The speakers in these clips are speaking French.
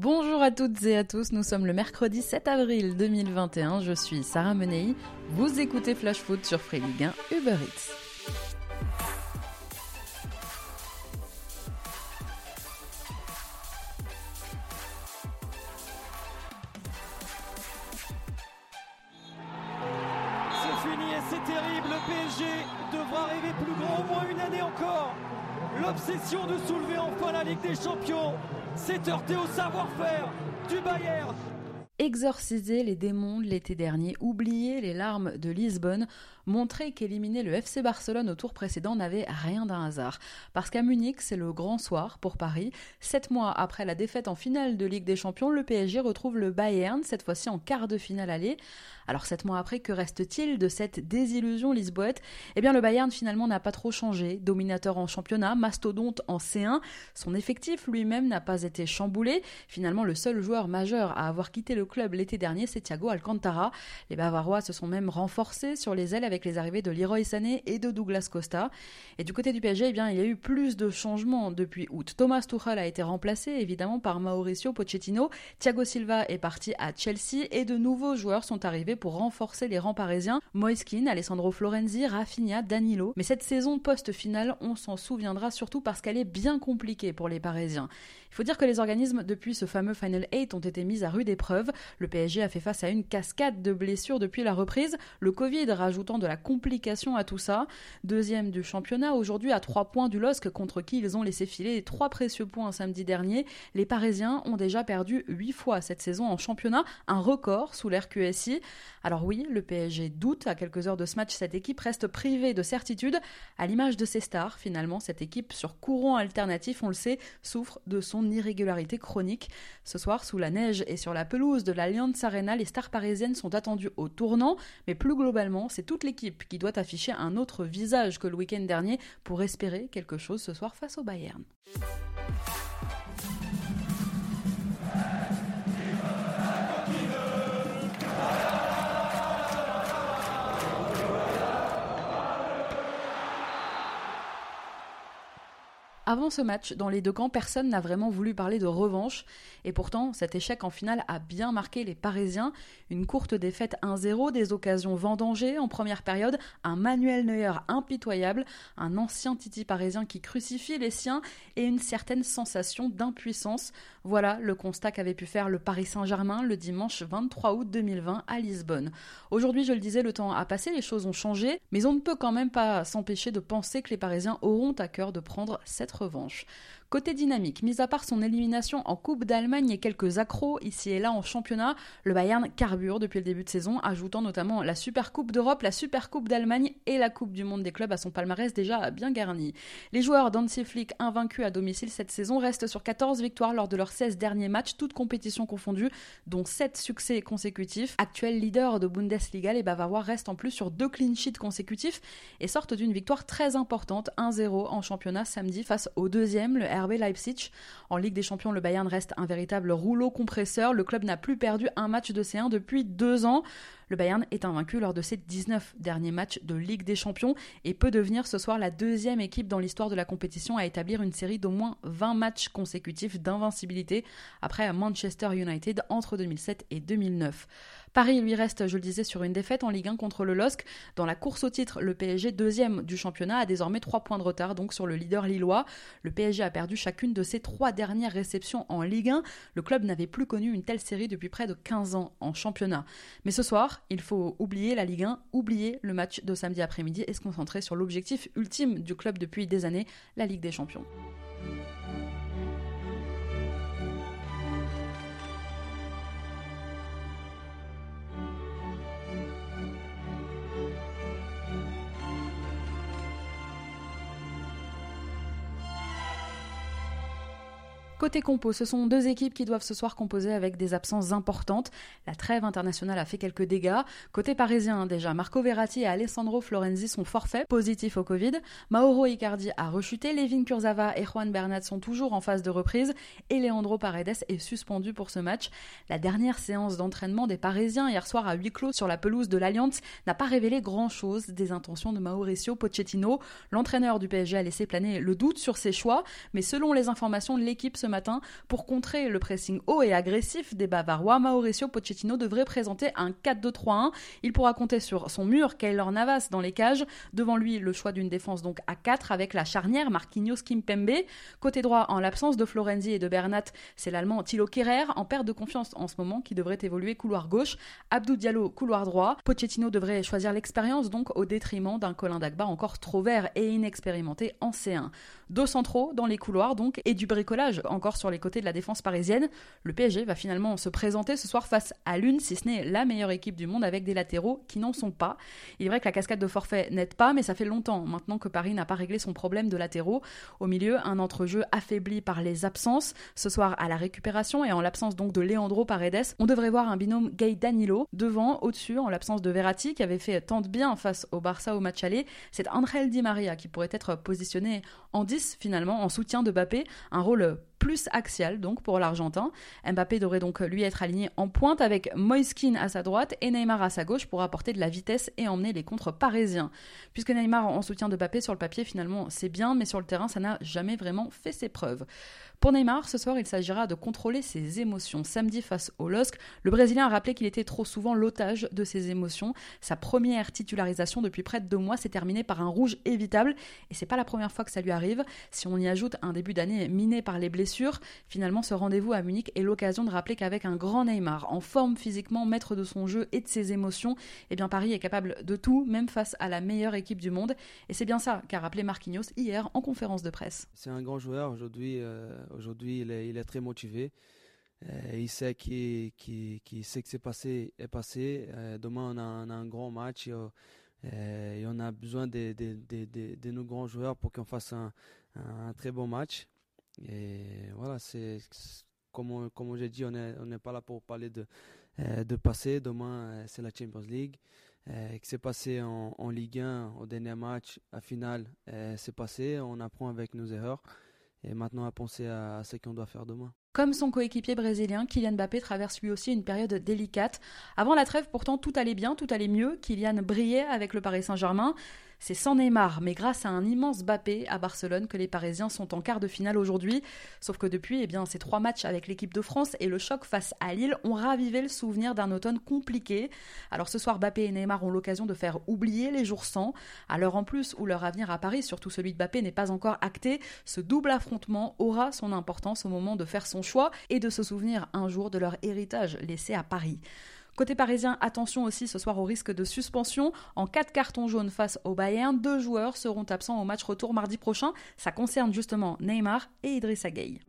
Bonjour à toutes et à tous, nous sommes le mercredi 7 avril 2021, je suis Sarah Menei, vous écoutez Flash Foot sur Free Ligue 1 Uber Eats. C'est fini et c'est terrible, le PSG devra rêver plus grand au moins une année encore. L'obsession de soulever enfin la Ligue des Champions s'est heurtée au savoir-faire du Bayern. Exorciser les démons de l'été dernier, oublier les larmes de Lisbonne, montrer qu'éliminer le FC Barcelone au tour précédent n'avait rien d'un hasard. Parce qu'à Munich, c'est le grand soir pour Paris. Sept mois après la défaite en finale de Ligue des Champions, le PSG retrouve le Bayern, cette fois-ci en quart de finale aller. Alors sept mois après, que reste-t-il de cette désillusion lisboète? Eh bien le Bayern finalement n'a pas trop changé. Dominateur en championnat, mastodonte en C1, son effectif lui-même n'a pas été chamboulé. Finalement le seul joueur majeur à avoir quitté le club l'été dernier, c'est Thiago Alcantara. Les Bavarois se sont même renforcés sur les ailes avec les arrivées de Leroy Sané et de Douglas Costa. Et du côté du PSG, eh bien, il y a eu plus de changements depuis août. Thomas Tuchel a été remplacé évidemment par Mauricio Pochettino. Thiago Silva est parti à Chelsea et de nouveaux joueurs sont arrivés pour renforcer les rangs parisiens. Moiskin, Alessandro Florenzi, Rafinha, Danilo. Mais cette saison post-finale, on s'en souviendra surtout parce qu'elle est bien compliquée pour les Parisiens. Il faut dire que les organismes depuis ce fameux Final 8 ont été mis à rude épreuve. Le PSG a fait face à une cascade de blessures depuis la reprise, le Covid rajoutant de la complication à tout ça. Deuxième du championnat, aujourd'hui à trois points du LOSC contre qui ils ont laissé filer trois précieux points samedi dernier. Les Parisiens ont déjà perdu huit fois cette saison en championnat, un record sous l'ère. Alors oui, le PSG doute. À quelques heures de ce match, cette équipe reste privée de certitude. À l'image de ses stars, finalement, cette équipe sur courant alternatif, on le sait, souffre de son irrégularité chronique. Ce soir, sous la neige et sur la pelouse de l'Allianz Arena, les stars parisiennes sont attendues au tournant, mais plus globalement, c'est toute l'équipe qui doit afficher un autre visage que le week-end dernier pour espérer quelque chose ce soir face au Bayern. Avant ce match, dans les deux camps, personne n'a vraiment voulu parler de revanche. Et pourtant, cet échec en finale a bien marqué les Parisiens. Une courte défaite 1-0, des occasions vendangées en première période, un Manuel Neuer impitoyable, un ancien Titi parisien qui crucifie les siens et une certaine sensation d'impuissance. Voilà le constat qu'avait pu faire le Paris Saint-Germain le dimanche 23 août 2020 à Lisbonne. Aujourd'hui, je le disais, le temps a passé, les choses ont changé, mais on ne peut quand même pas s'empêcher de penser que les Parisiens auront à cœur de prendre cette revanche. Côté dynamique, mis à part son élimination en Coupe d'Allemagne et quelques accros ici et là en championnat, le Bayern carbure depuis le début de saison, ajoutant notamment la Super Coupe d'Europe, la Super Coupe d'Allemagne et la Coupe du Monde des clubs à son palmarès déjà bien garni. Les joueurs d'Hansi Flick invaincus à domicile cette saison restent sur 14 victoires lors de leurs 16 derniers matchs, toutes compétitions confondues, dont 7 succès consécutifs. Actuel leader de Bundesliga, les Bavarois restent en plus sur deux clean sheets consécutifs et sortent d'une victoire très importante, 1-0 en championnat samedi face au deuxième, le Leipzig. En Ligue des Champions, le Bayern reste un véritable rouleau compresseur. Le club n'a plus perdu un match de C1 depuis deux ans. Le Bayern est invaincu lors de ses 19 derniers matchs de Ligue des Champions et peut devenir ce soir la deuxième équipe dans l'histoire de la compétition à établir une série d'au moins 20 matchs consécutifs d'invincibilité après Manchester United entre 2007 et 2009. Paris lui reste, je le disais, sur une défaite en Ligue 1 contre le LOSC. Dans la course au titre, le PSG, deuxième du championnat, a désormais 3 points de retard donc sur le leader lillois. Le PSG a perdu chacune de ses trois dernières réceptions en Ligue 1. Le club n'avait plus connu une telle série depuis près de 15 ans en championnat. Mais ce soir, il faut oublier la Ligue 1, oublier le match de samedi après-midi et se concentrer sur l'objectif ultime du club depuis des années, la Ligue des Champions. Côté compo, ce sont deux équipes qui doivent ce soir composer avec des absences importantes. La trêve internationale a fait quelques dégâts. Côté parisien, déjà, Marco Verratti et Alessandro Florenzi sont forfaits, positifs au Covid. Mauro Icardi a rechuté. Levin Kurzava et Juan Bernat sont toujours en phase de reprise. Et Leandro Paredes est suspendu pour ce match. La dernière séance d'entraînement des Parisiens hier soir à huis clos sur la pelouse de l'Alliance n'a pas révélé grand-chose des intentions de Mauricio Pochettino. L'entraîneur du PSG a laissé planer le doute sur ses choix, mais selon les informations, l'équipe matin. Pour contrer le pressing haut et agressif des Bavarois, Mauricio Pochettino devrait présenter un 4-2-3-1. Il pourra compter sur son mur, Kaylor Navas, dans les cages. Devant lui, le choix d'une défense donc à 4 avec la charnière Marquinhos Kimpembe. Côté droit, en l'absence de Florenzi et de Bernat, c'est l'allemand Thilo Kerrer en perte de confiance en ce moment qui devrait évoluer couloir gauche. Abdou Diallo couloir droit. Pochettino devrait choisir l'expérience donc au détriment d'un Colin Dagba encore trop vert et inexpérimenté en C1. Deux centraux dans les couloirs donc et du bricolage encore sur les côtés de la défense parisienne. Le PSG va finalement se présenter ce soir face à l'une, si ce n'est la meilleure équipe du monde avec des latéraux qui n'en sont pas. Il est vrai que la cascade de forfait n'aide pas, mais ça fait longtemps maintenant que Paris n'a pas réglé son problème de latéraux. Au milieu, un entrejeu affaibli par les absences. Ce soir, à la récupération et en l'absence donc de Leandro Paredes, on devrait voir un binôme Gay Danilo devant, au-dessus, en l'absence de Verratti qui avait fait tant de bien face au Barça au match aller. C'est Angel Di Maria qui pourrait être positionné en 10 finalement, en soutien de Mbappé, un rôle plus axial donc pour l'Argentin. Mbappé devrait donc lui être aligné en pointe avec Moiskin à sa droite et Neymar à sa gauche pour apporter de la vitesse et emmener les contres parisiens. Puisque Neymar en soutien de Mbappé sur le papier finalement c'est bien mais sur le terrain ça n'a jamais vraiment fait ses preuves. Pour Neymar, ce soir, il s'agira de contrôler ses émotions. Samedi face au LOSC, le Brésilien a rappelé qu'il était trop souvent l'otage de ses émotions. Sa première titularisation depuis près de deux mois s'est terminée par un rouge évitable et c'est pas la première fois que ça lui arrive. Si on y ajoute un début d'année miné par les blessures, finalement ce rendez-vous à Munich est l'occasion de rappeler qu'avec un grand Neymar, en forme physiquement, maître de son jeu et de ses émotions, eh bien Paris est capable de tout, même face à la meilleure équipe du monde. Et c'est bien ça qu'a rappelé Marquinhos hier en conférence de presse. C'est un grand joueur aujourd'hui. Euh, aujourd'hui, il est, très motivé. Euh, il sait qui, qui, qui sait que c'est passé est passé. Euh, demain, on a, un grand match et, on a besoin de, nos grands joueurs pour qu'on fasse un, très bon match. Et voilà, comme, comme j'ai dit, on n'est pas là pour parler de, passé. Demain, c'est la Champions League. Euh, qui s'est passé en, Ligue 1 au dernier match, à finale, c'est passé. On apprend avec nos erreurs et maintenant à penser à, ce qu'on doit faire demain. Comme son coéquipier brésilien, Kylian Mbappé traverse lui aussi une période délicate. Avant la trêve, pourtant, tout allait bien, tout allait mieux. Kylian brillait avec le Paris Saint-Germain. C'est sans Neymar, mais grâce à un immense Mbappé à Barcelone que les Parisiens sont en quart de finale aujourd'hui. Sauf que depuis, eh bien, ces trois matchs avec l'équipe de France et le choc face à Lille ont ravivé le souvenir d'un automne compliqué. Alors ce soir, Mbappé et Neymar ont l'occasion de faire oublier les jours sans. À l'heure en plus où leur avenir à Paris, surtout celui de Mbappé, n'est pas encore acté, ce double affrontement aura son importance au moment de faire son choix et de se souvenir un jour de leur héritage laissé à Paris. Côté parisien, attention aussi ce soir au risque de suspension. En cas de carton jaune face au Bayern, deux joueurs seront absents au match retour mardi prochain. Ça concerne justement Neymar et Idrissa Gueye.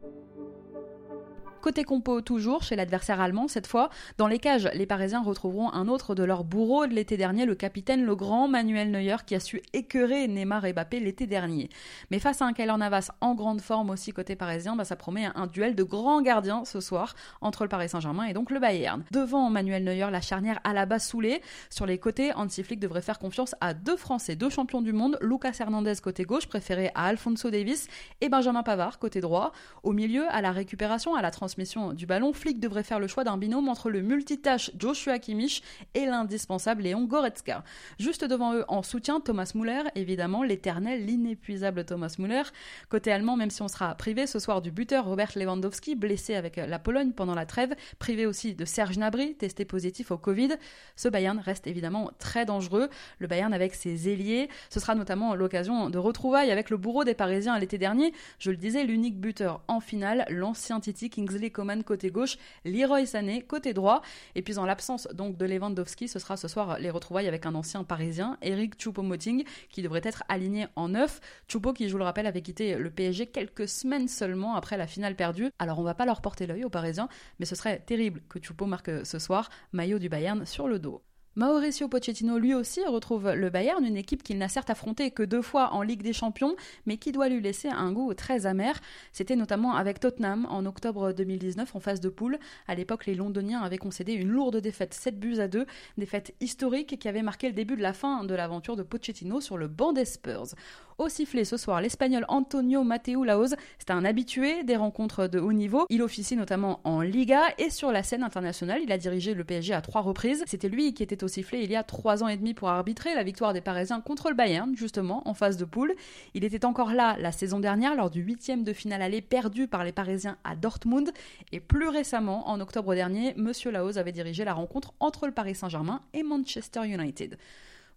Côté compo, toujours chez l'adversaire allemand, cette fois, dans les cages, les Parisiens retrouveront un autre de leurs bourreaux de l'été dernier, le capitaine, le grand Manuel Neuer, qui a su écœurer Neymar et Mbappé l'été dernier. Mais face à un Kylian Navas en grande forme aussi côté parisien, bah, ça promet un duel de grands gardiens ce soir entre le Paris Saint-Germain et donc le Bayern. Devant Manuel Neuer, la charnière à la bas soulée. Sur les côtés, Hansi Flick devrait faire confiance à deux Français, deux champions du monde, Lucas Hernandez côté gauche, préféré à Alfonso Davis, et Benjamin Pavard côté droit. Au milieu, à la récupération, à la transmission transmission du ballon, Flick devrait faire le choix d'un binôme entre le multitâche Joshua Kimmich et l'indispensable Léon Goretzka. Juste devant eux, en soutien, Thomas Müller, évidemment, l'éternel, l'inépuisable Thomas Müller. Côté allemand, même si on sera privé ce soir du buteur Robert Lewandowski, blessé avec la Pologne pendant la trêve, privé aussi de Serge Gnabry, testé positif au Covid, ce Bayern reste évidemment très dangereux. Le Bayern avec ses ailiers, ce sera notamment l'occasion de retrouvailles avec le bourreau des Parisiens l'été dernier. Je le disais, l'unique buteur en finale, l'ancien Titi Kingsley Coman côté gauche, Leroy Sané côté droit. Et puis en l'absence donc de Lewandowski, ce sera ce soir les retrouvailles avec un ancien parisien, Eric Choupo-Moting, qui devrait être aligné en neuf. Choupo qui, je vous le rappelle, avait quitté le PSG quelques semaines seulement après la finale perdue. Alors on va pas leur porter l'œil aux Parisiens, mais ce serait terrible que Choupo marque ce soir, maillot du Bayern sur le dos. Mauricio Pochettino lui aussi retrouve le Bayern, une équipe qu'il n'a certes affrontée que deux fois en Ligue des Champions, mais qui doit lui laisser un goût très amer. C'était notamment avec Tottenham en octobre 2019 en phase de poule. À l'époque, les Londoniens avaient concédé une lourde défaite 7 buts à 2, défaite historique qui avait marqué le début de la fin de l'aventure de Pochettino sur le banc des Spurs. Au sifflet ce soir, l'Espagnol Antonio Mateu Laoz, c'est un habitué des rencontres de haut niveau. Il officie notamment en Liga et sur la scène internationale. Il a dirigé le PSG à trois reprises. C'était lui qui était au il y a trois ans et demi pour arbitrer la victoire des Parisiens contre le Bayern, justement, en phase de poule. Il était encore là la saison dernière lors du huitième de finale aller perdu par les Parisiens à Dortmund. Et plus récemment, en octobre dernier, Monsieur Laos avait dirigé la rencontre entre le Paris Saint-Germain et Manchester United.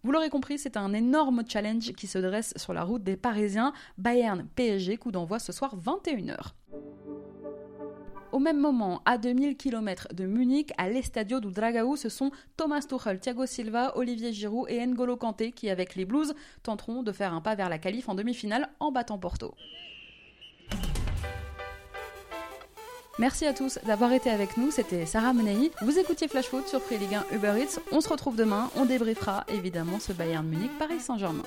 Vous l'aurez compris, c'est un énorme challenge qui se dresse sur la route des Parisiens. Bayern PSG, coup d'envoi ce soir 21h. Au même moment, à 2000 km de Munich, à l'Estadio du Dragao, ce sont Thomas Tuchel, Thiago Silva, Olivier Giroud et N'Golo Kanté qui, avec les Blues, tenteront de faire un pas vers la qualif en demi-finale en battant Porto. Merci à tous d'avoir été avec nous, c'était Sarah Menei. Vous écoutiez Flash Foot sur Free Ligue 1 Uber Eats. On se retrouve demain, on débriefera évidemment ce Bayern Munich Paris Saint-Germain.